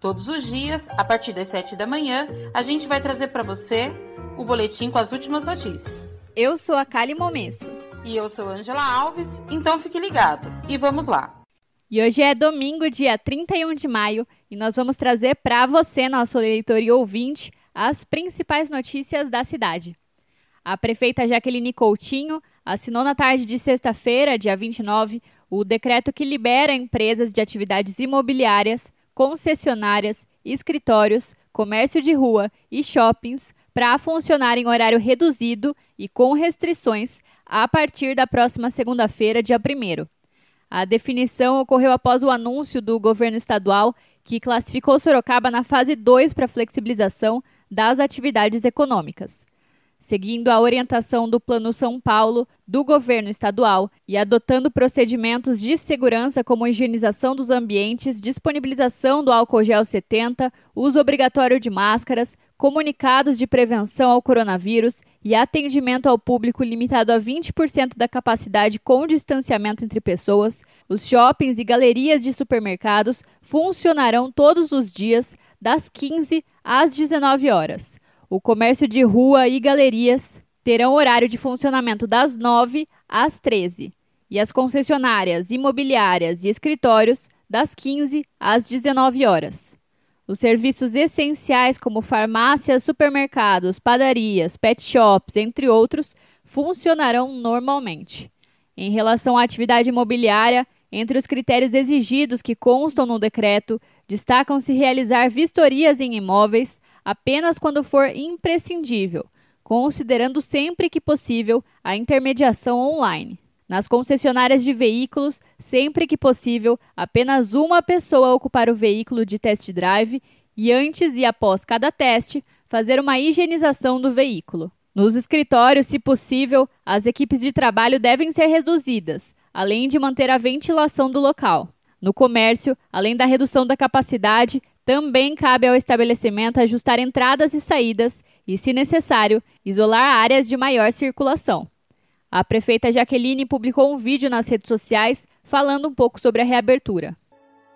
Todos os dias, a partir das 7 da manhã, a gente vai trazer para você o boletim com as últimas notícias. Eu sou a Kali Momesso. E eu sou Angela Alves, então fique ligado. E vamos lá. E hoje é domingo, dia 31 de maio, e nós vamos trazer para você, nosso leitor e ouvinte, as principais notícias da cidade. A prefeita Jaqueline Coutinho assinou na tarde de sexta-feira, dia 29, o decreto que libera empresas de atividades imobiliárias, concessionárias, escritórios, comércio de rua e shoppings para funcionar em horário reduzido e com restrições a partir da próxima segunda-feira, dia 1. A definição ocorreu após o anúncio do governo estadual que classificou Sorocaba na fase 2 para flexibilização das atividades econômicas seguindo a orientação do Plano São Paulo, do governo estadual e adotando procedimentos de segurança como higienização dos ambientes, disponibilização do álcool gel 70, uso obrigatório de máscaras, comunicados de prevenção ao coronavírus e atendimento ao público limitado a 20% da capacidade com distanciamento entre pessoas, os shoppings e galerias de supermercados funcionarão todos os dias das 15 às 19 horas. O comércio de rua e galerias terão horário de funcionamento das 9 às 13 e as concessionárias imobiliárias e escritórios das 15 às 19 horas. Os serviços essenciais como farmácias, supermercados, padarias, pet shops, entre outros, funcionarão normalmente. Em relação à atividade imobiliária, entre os critérios exigidos que constam no decreto, destacam-se realizar vistorias em imóveis, apenas quando for imprescindível, considerando sempre que possível a intermediação online. Nas concessionárias de veículos, sempre que possível, apenas uma pessoa ocupar o veículo de test drive e antes e após cada teste, fazer uma higienização do veículo. Nos escritórios, se possível, as equipes de trabalho devem ser reduzidas, além de manter a ventilação do local. No comércio, além da redução da capacidade, também cabe ao estabelecimento ajustar entradas e saídas e, se necessário, isolar áreas de maior circulação. A prefeita Jaqueline publicou um vídeo nas redes sociais falando um pouco sobre a reabertura.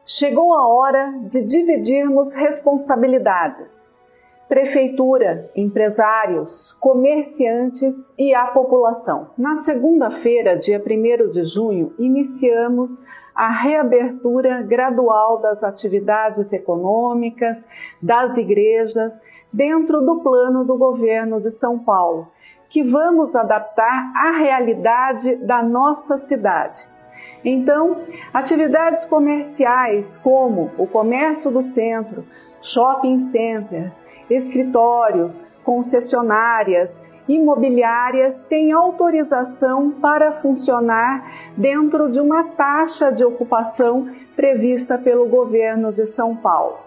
Chegou a hora de dividirmos responsabilidades. Prefeitura, empresários, comerciantes e a população. Na segunda-feira, dia 1 de junho, iniciamos a reabertura gradual das atividades econômicas, das igrejas, dentro do plano do governo de São Paulo, que vamos adaptar à realidade da nossa cidade. Então, atividades comerciais como o comércio do centro, shopping centers, escritórios, concessionárias, imobiliárias têm autorização para funcionar dentro de uma taxa de ocupação prevista pelo governo de São Paulo.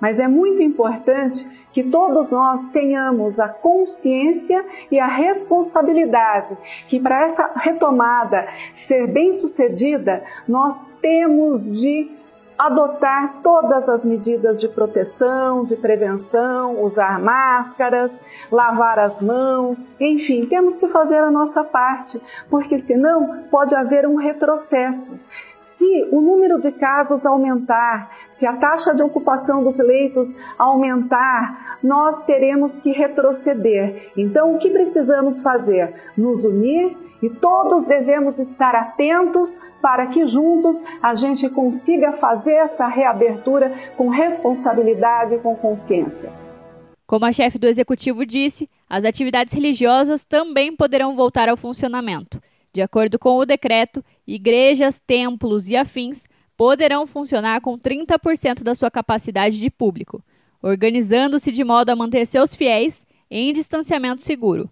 Mas é muito importante que todos nós tenhamos a consciência e a responsabilidade que para essa retomada ser bem sucedida, nós temos de adotar todas as medidas de proteção, de prevenção, usar máscaras, lavar as mãos, enfim, temos que fazer a nossa parte, porque senão pode haver um retrocesso. Se o número de casos aumentar, se a taxa de ocupação dos leitos aumentar, nós teremos que retroceder. Então, o que precisamos fazer? Nos unir e todos devemos estar atentos para que juntos a gente consiga fazer essa reabertura com responsabilidade e com consciência. Como a chefe do executivo disse, as atividades religiosas também poderão voltar ao funcionamento. De acordo com o decreto, igrejas, templos e afins poderão funcionar com 30% da sua capacidade de público, organizando-se de modo a manter seus fiéis em distanciamento seguro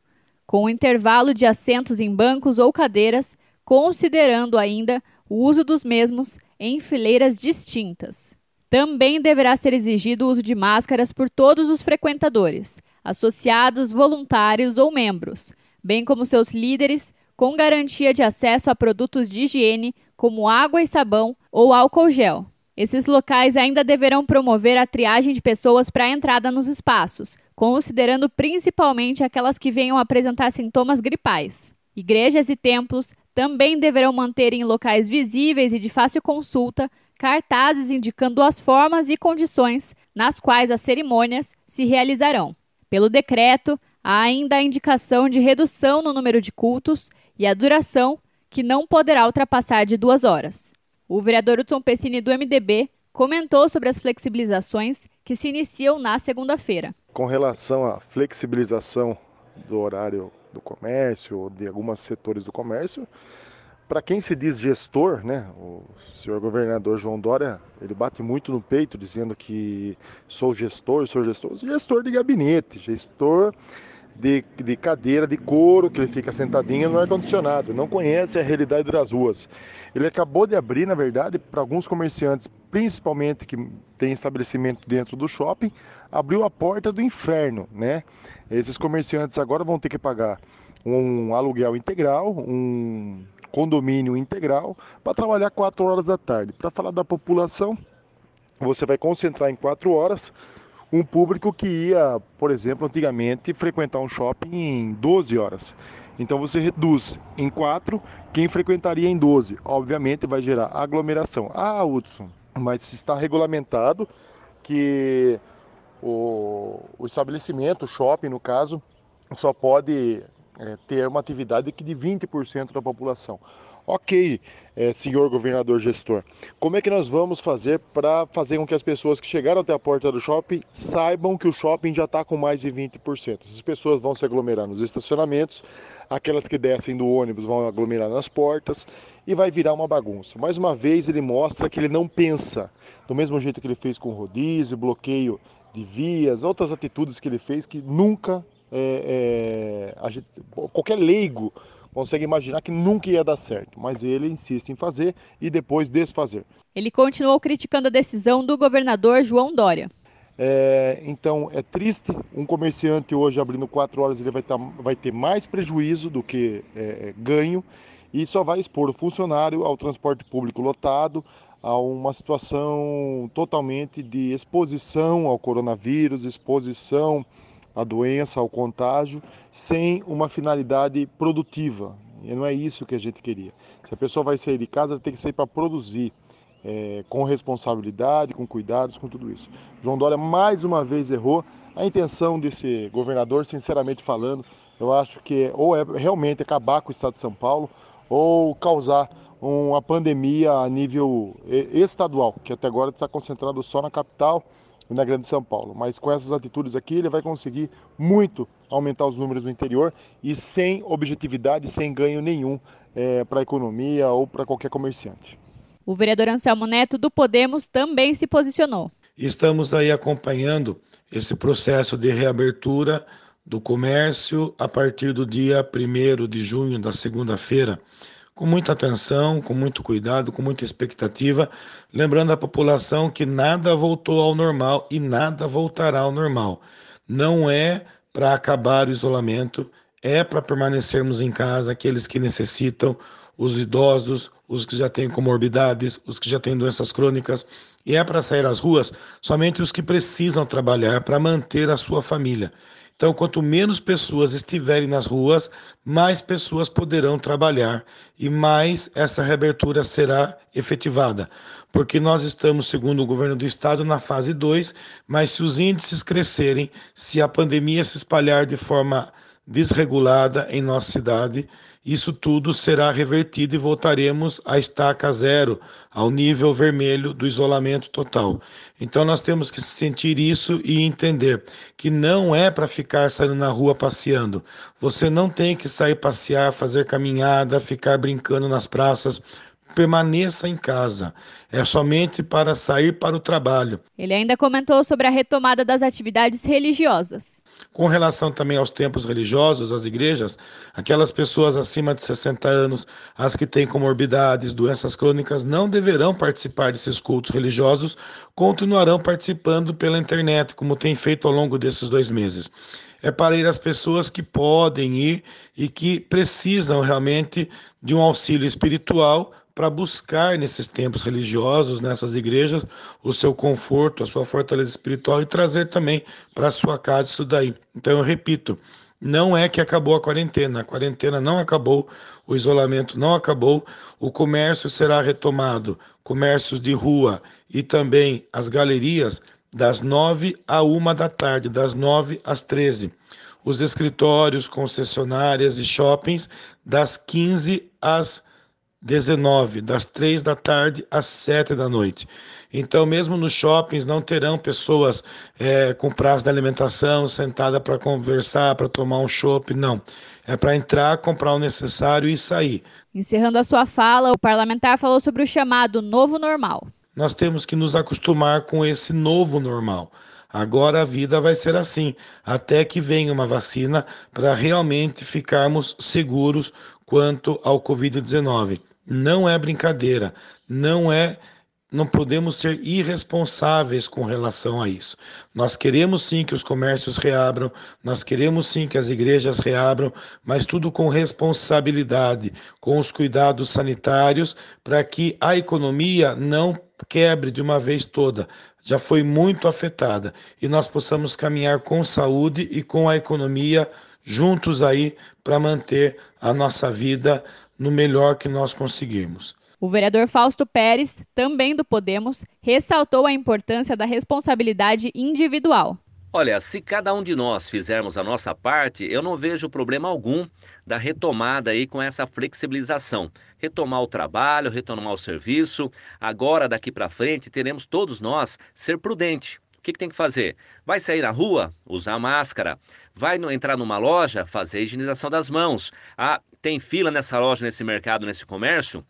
com o intervalo de assentos em bancos ou cadeiras, considerando ainda o uso dos mesmos em fileiras distintas. Também deverá ser exigido o uso de máscaras por todos os frequentadores, associados, voluntários ou membros, bem como seus líderes, com garantia de acesso a produtos de higiene, como água e sabão ou álcool gel. Esses locais ainda deverão promover a triagem de pessoas para a entrada nos espaços, considerando principalmente aquelas que venham apresentar sintomas gripais. Igrejas e templos também deverão manter em locais visíveis e de fácil consulta cartazes indicando as formas e condições nas quais as cerimônias se realizarão. Pelo decreto, há ainda a indicação de redução no número de cultos e a duração, que não poderá ultrapassar de duas horas. O vereador Hudson Pessini do MDB comentou sobre as flexibilizações que se iniciam na segunda-feira. Com relação à flexibilização do horário do comércio ou de alguns setores do comércio, para quem se diz gestor, né, o senhor governador João Dória, ele bate muito no peito dizendo que sou gestor, sou gestor, gestor de gabinete, gestor de, de cadeira de couro, que ele fica sentadinho no ar-condicionado, não conhece a realidade das ruas. Ele acabou de abrir, na verdade, para alguns comerciantes, principalmente que tem estabelecimento dentro do shopping, abriu a porta do inferno, né? Esses comerciantes agora vão ter que pagar um aluguel integral, um condomínio integral, para trabalhar quatro horas da tarde. Para falar da população, você vai concentrar em quatro horas um público que ia, por exemplo, antigamente frequentar um shopping em 12 horas. Então você reduz em 4 quem frequentaria em 12. Obviamente vai gerar aglomeração. Ah, Hudson, mas está regulamentado que o, o estabelecimento, o shopping no caso, só pode é, ter uma atividade que de 20% da população. Ok, é, senhor governador gestor, como é que nós vamos fazer para fazer com que as pessoas que chegaram até a porta do shopping saibam que o shopping já está com mais de 20%? As pessoas vão se aglomerar nos estacionamentos, aquelas que descem do ônibus vão aglomerar nas portas e vai virar uma bagunça. Mais uma vez ele mostra que ele não pensa, do mesmo jeito que ele fez com rodízio, bloqueio de vias, outras atitudes que ele fez que nunca é, é, gente, qualquer leigo consegue imaginar que nunca ia dar certo, mas ele insiste em fazer e depois desfazer. Ele continuou criticando a decisão do governador João Dória. É, então é triste, um comerciante hoje abrindo quatro horas ele vai, tá, vai ter mais prejuízo do que é, é, ganho e só vai expor o funcionário ao transporte público lotado, a uma situação totalmente de exposição ao coronavírus, exposição a doença, ao contágio, sem uma finalidade produtiva. E não é isso que a gente queria. Se a pessoa vai sair de casa, ela tem que sair para produzir, é, com responsabilidade, com cuidados, com tudo isso. João Dória mais uma vez errou. A intenção desse governador, sinceramente falando, eu acho que é, ou é realmente acabar com o estado de São Paulo, ou causar uma pandemia a nível estadual, que até agora está concentrado só na capital na Grande São Paulo. Mas com essas atitudes aqui, ele vai conseguir muito aumentar os números no interior e sem objetividade, sem ganho nenhum é, para a economia ou para qualquer comerciante. O vereador Anselmo Neto do Podemos também se posicionou. Estamos aí acompanhando esse processo de reabertura do comércio a partir do dia 1 de junho, da segunda-feira com muita atenção, com muito cuidado, com muita expectativa, lembrando a população que nada voltou ao normal e nada voltará ao normal. Não é para acabar o isolamento, é para permanecermos em casa aqueles que necessitam, os idosos, os que já têm comorbidades, os que já têm doenças crônicas, e é para sair às ruas somente os que precisam trabalhar para manter a sua família. Então, quanto menos pessoas estiverem nas ruas, mais pessoas poderão trabalhar e mais essa reabertura será efetivada. Porque nós estamos, segundo o governo do estado, na fase 2, mas se os índices crescerem, se a pandemia se espalhar de forma desregulada em nossa cidade, isso tudo será revertido e voltaremos à estaca zero, ao nível vermelho do isolamento total. Então nós temos que sentir isso e entender que não é para ficar saindo na rua passeando. Você não tem que sair passear, fazer caminhada, ficar brincando nas praças permaneça em casa. É somente para sair para o trabalho. Ele ainda comentou sobre a retomada das atividades religiosas. Com relação também aos templos religiosos, às igrejas, aquelas pessoas acima de 60 anos, as que têm comorbidades, doenças crônicas, não deverão participar desses cultos religiosos, continuarão participando pela internet, como tem feito ao longo desses dois meses. é para ir às pessoas que podem ir e que precisam realmente de um auxílio espiritual para buscar nesses tempos religiosos, nessas igrejas, o seu conforto, a sua fortaleza espiritual e trazer também para sua casa isso daí. Então eu repito, não é que acabou a quarentena, a quarentena não acabou, o isolamento não acabou, o comércio será retomado, comércios de rua e também as galerias das nove a uma da tarde, das nove às treze. Os escritórios, concessionárias e shoppings das quinze às 19, das 3 da tarde às 7 da noite. Então, mesmo nos shoppings, não terão pessoas é, com prazo de alimentação sentada para conversar, para tomar um chopp, não. É para entrar, comprar o necessário e sair. Encerrando a sua fala, o parlamentar falou sobre o chamado novo normal. Nós temos que nos acostumar com esse novo normal. Agora a vida vai ser assim, até que venha uma vacina para realmente ficarmos seguros quanto ao Covid-19. Não é brincadeira, não é não podemos ser irresponsáveis com relação a isso. Nós queremos sim que os comércios reabram, nós queremos sim que as igrejas reabram, mas tudo com responsabilidade, com os cuidados sanitários, para que a economia não quebre de uma vez toda. Já foi muito afetada e nós possamos caminhar com saúde e com a economia juntos aí para manter a nossa vida no melhor que nós conseguirmos. O vereador Fausto Pérez, também do Podemos, ressaltou a importância da responsabilidade individual. Olha, se cada um de nós fizermos a nossa parte, eu não vejo problema algum da retomada aí com essa flexibilização. Retomar o trabalho, retomar o serviço. Agora, daqui para frente, teremos todos nós ser prudente. O que, que, tem que fazer? Vai sair na rua? Usar máscara. Vai no, entrar numa loja? Fazer higienização das mãos. Ah, tem fila nessa loja, nesse mercado, nesse comércio?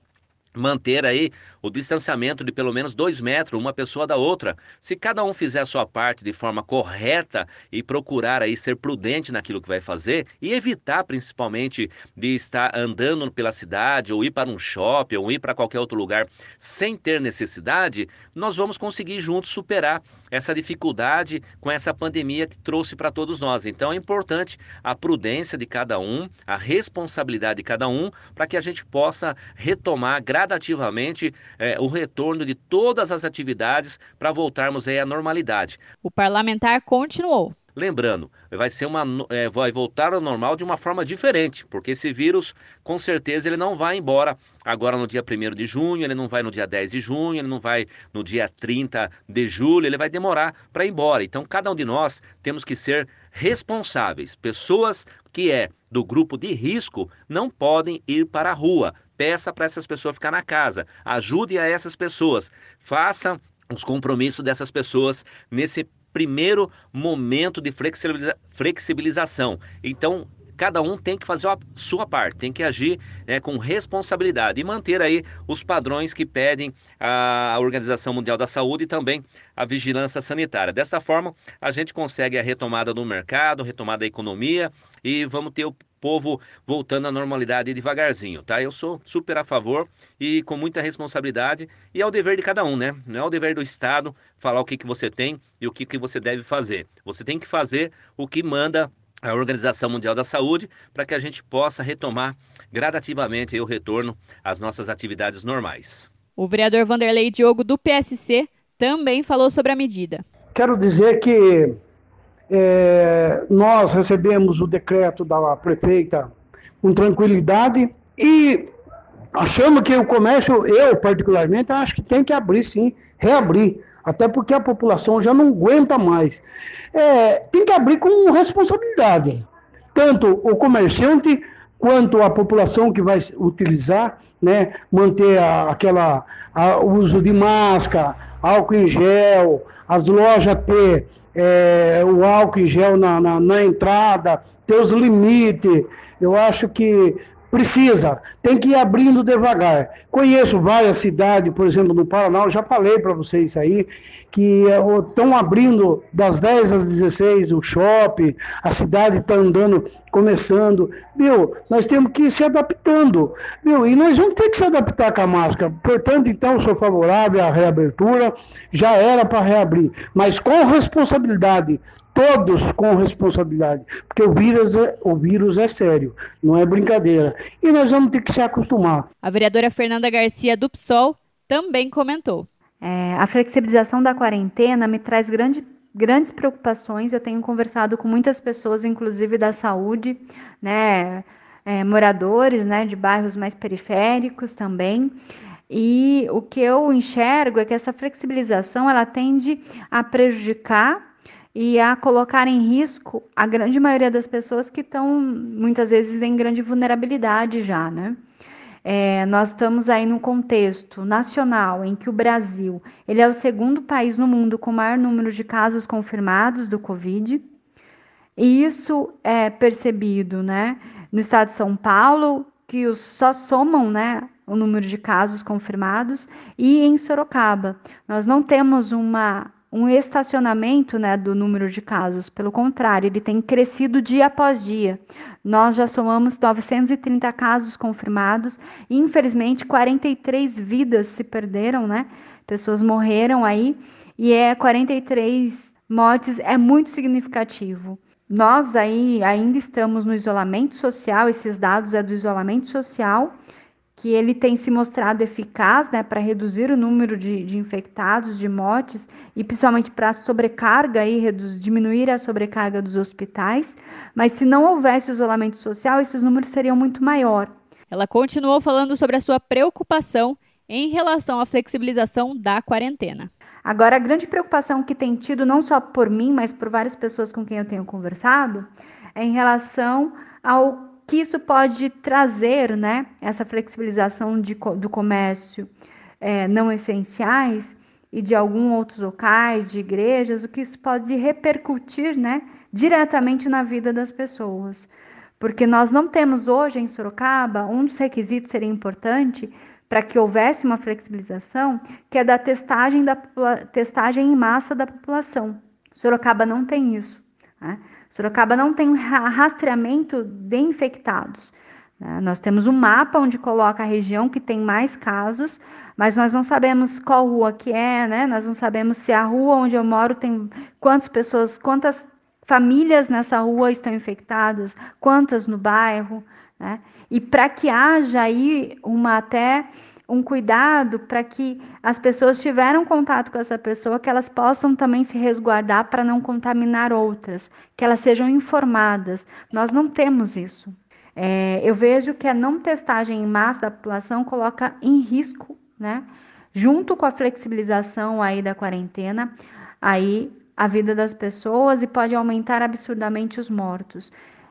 Manter aí o distanciamento de pelo menos dois metros, uma pessoa da outra. Se cada um fizer a sua parte de forma correta e procurar aí ser prudente naquilo que vai fazer e evitar principalmente de estar andando pela cidade ou ir para um shopping ou ir para qualquer outro lugar sem ter necessidade, nós vamos conseguir juntos superar essa dificuldade com essa pandemia que trouxe para todos nós. Então é importante a prudência de cada um, a responsabilidade de cada um, para que a gente possa retomar gradativamente é, o retorno de todas as atividades para voltarmos à normalidade. O parlamentar continuou. Lembrando, vai ser uma, é, vai voltar ao normal de uma forma diferente, porque esse vírus, com certeza, ele não vai embora agora no dia 1 de junho, ele não vai no dia 10 de junho, ele não vai no dia 30 de julho, ele vai demorar para ir embora. Então, cada um de nós temos que ser responsáveis. Pessoas que é do grupo de risco não podem ir para a rua. Peça para essas pessoas ficar na casa. Ajude a essas pessoas. Faça os compromissos dessas pessoas nesse primeiro momento de flexibiliza flexibilização. Então, cada um tem que fazer a sua parte, tem que agir né, com responsabilidade e manter aí os padrões que pedem a Organização Mundial da Saúde e também a vigilância sanitária. Dessa forma, a gente consegue a retomada do mercado, retomada da economia e vamos ter o povo voltando à normalidade devagarzinho, tá? Eu sou super a favor e com muita responsabilidade e é o dever de cada um, né? Não é o dever do Estado falar o que, que você tem e o que, que você deve fazer. Você tem que fazer o que manda a Organização Mundial da Saúde para que a gente possa retomar gradativamente o retorno às nossas atividades normais. O vereador Vanderlei Diogo do PSC também falou sobre a medida. Quero dizer que é, nós recebemos o decreto da prefeita com tranquilidade e achamos que o comércio, eu particularmente, acho que tem que abrir sim, reabrir, até porque a população já não aguenta mais. É, tem que abrir com responsabilidade, tanto o comerciante quanto a população que vai utilizar, né, manter a, aquela a, uso de máscara, álcool em gel, as lojas ter é, o álcool em gel na, na, na entrada, ter os limites. Eu acho que Precisa, tem que ir abrindo devagar. Conheço várias cidades, por exemplo, no Paraná, eu já falei para vocês aí, que estão é, abrindo das 10 às 16 o shopping, a cidade está andando, começando. Viu? Nós temos que ir se adaptando. Viu? E nós vamos ter que se adaptar com a máscara. Portanto, então, sou favorável à reabertura, já era para reabrir, mas com responsabilidade todos com responsabilidade, porque o vírus, é, o vírus é sério, não é brincadeira. E nós vamos ter que se acostumar. A vereadora Fernanda Garcia do PSOL também comentou. É, a flexibilização da quarentena me traz grande, grandes preocupações. Eu tenho conversado com muitas pessoas, inclusive da saúde, né, é, moradores né, de bairros mais periféricos também. E o que eu enxergo é que essa flexibilização ela tende a prejudicar e a colocar em risco a grande maioria das pessoas que estão muitas vezes em grande vulnerabilidade já, né? É, nós estamos aí num contexto nacional em que o Brasil ele é o segundo país no mundo com maior número de casos confirmados do Covid. E isso é percebido né, no estado de São Paulo, que os só somam né, o número de casos confirmados, e em Sorocaba. Nós não temos uma um estacionamento né, do número de casos. Pelo contrário, ele tem crescido dia após dia. Nós já somamos 930 casos confirmados e, infelizmente, 43 vidas se perderam, né? Pessoas morreram aí e é 43 mortes é muito significativo. Nós aí ainda estamos no isolamento social, esses dados é do isolamento social que ele tem se mostrado eficaz né, para reduzir o número de, de, infectados, de mortes e principalmente para a sobrecarga e reduz, diminuir a sobrecarga dos hospitais. Mas se não houvesse isolamento social, esses números seriam muito maior. Ela continuou falando sobre a sua preocupação em relação à flexibilização da quarentena. Agora, a grande preocupação que tem tido, não só por mim, mas por várias pessoas com quem eu tenho conversado, é em relação ao que isso pode trazer, né, essa flexibilização de, do comércio é, não essenciais e de alguns outros locais, de igrejas, o que isso pode repercutir, né, diretamente na vida das pessoas. Porque nós não temos hoje em Sorocaba, um dos requisitos seria importante para que houvesse uma flexibilização, que é da testagem, da testagem em massa da população. Sorocaba não tem isso. Né? Sorocaba não tem rastreamento de infectados. Né? Nós temos um mapa onde coloca a região que tem mais casos, mas nós não sabemos qual rua que é, né? Nós não sabemos se a rua onde eu moro tem quantas pessoas, quantas famílias nessa rua estão infectadas, quantas no bairro, né? E para que haja aí uma até um cuidado para que as pessoas tiveram contato com essa pessoa, que elas possam também se resguardar para não contaminar outras, que elas sejam informadas. Nós não temos isso. É, eu vejo que a não testagem em massa da população coloca em risco, né, junto com a flexibilização aí da quarentena, aí a vida das pessoas e pode aumentar absurdamente os mortos.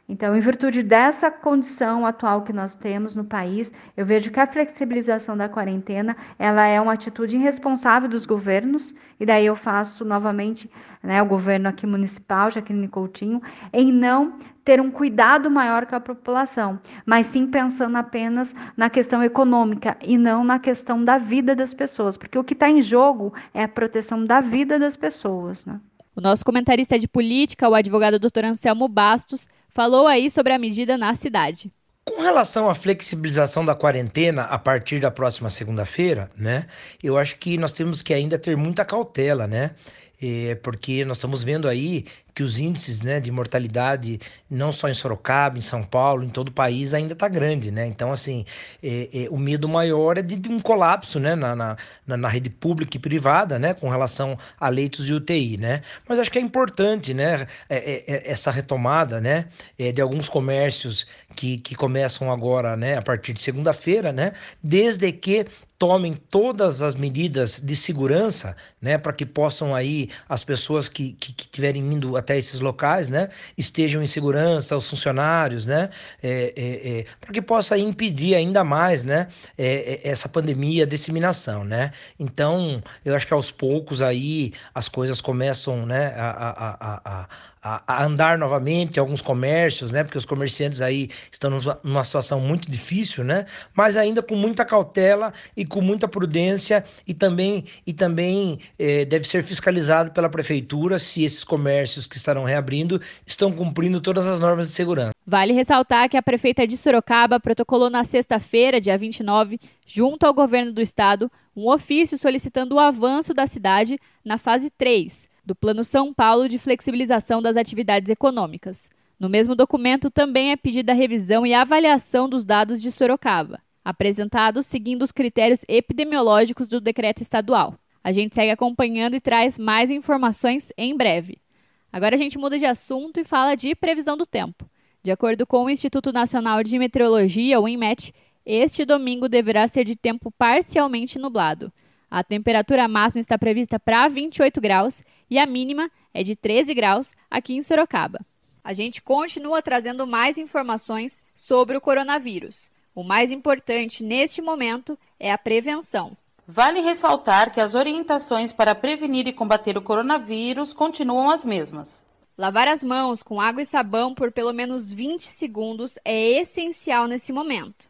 Então, em virtude dessa condição atual que nós temos no país, eu vejo que a flexibilização da quarentena, ela é uma atitude irresponsável dos governos, e daí eu faço novamente, né, o governo aqui municipal, Jaqueline Coutinho, em não ter um cuidado maior com a população, mas sim pensando apenas na questão econômica e não na questão da vida das pessoas, porque o que está em jogo é a proteção da vida das pessoas, né? O nosso comentarista de política, o advogado Dr. Anselmo Bastos, falou aí sobre a medida na cidade. Com relação à flexibilização da quarentena a partir da próxima segunda-feira, né? Eu acho que nós temos que ainda ter muita cautela, né? É, porque nós estamos vendo aí que os índices né, de mortalidade, não só em Sorocaba, em São Paulo, em todo o país, ainda está grande, né? Então, assim, é, é, o medo maior é de, de um colapso né, na, na, na, rede pública e privada, né? Com relação a leitos de UTI, né? Mas acho que é importante, né? É, é, é, essa retomada, né? de alguns comércios que, que começam agora, né? A partir de segunda-feira, né? Desde que tomem todas as medidas de segurança, né, para que possam aí as pessoas que, que, que tiverem indo até esses locais, né, estejam em segurança, os funcionários, né, é, é, é, para que possa impedir ainda mais, né, é, é, essa pandemia, a disseminação, né. Então, eu acho que aos poucos aí as coisas começam, né, a, a, a, a a, andar novamente alguns comércios, né? Porque os comerciantes aí estão numa situação muito difícil, né? Mas ainda com muita cautela e com muita prudência e também e também eh, deve ser fiscalizado pela prefeitura se esses comércios que estarão reabrindo estão cumprindo todas as normas de segurança. Vale ressaltar que a prefeita de Sorocaba protocolou na sexta-feira, dia 29, junto ao governo do estado, um ofício solicitando o avanço da cidade na fase 3 do Plano São Paulo de flexibilização das atividades econômicas. No mesmo documento também é pedida a revisão e avaliação dos dados de Sorocaba, apresentados seguindo os critérios epidemiológicos do decreto estadual. A gente segue acompanhando e traz mais informações em breve. Agora a gente muda de assunto e fala de previsão do tempo. De acordo com o Instituto Nacional de Meteorologia, o INMET, este domingo deverá ser de tempo parcialmente nublado. A temperatura máxima está prevista para 28 graus e a mínima é de 13 graus aqui em Sorocaba. A gente continua trazendo mais informações sobre o coronavírus. O mais importante neste momento é a prevenção. Vale ressaltar que as orientações para prevenir e combater o coronavírus continuam as mesmas. Lavar as mãos com água e sabão por pelo menos 20 segundos é essencial nesse momento.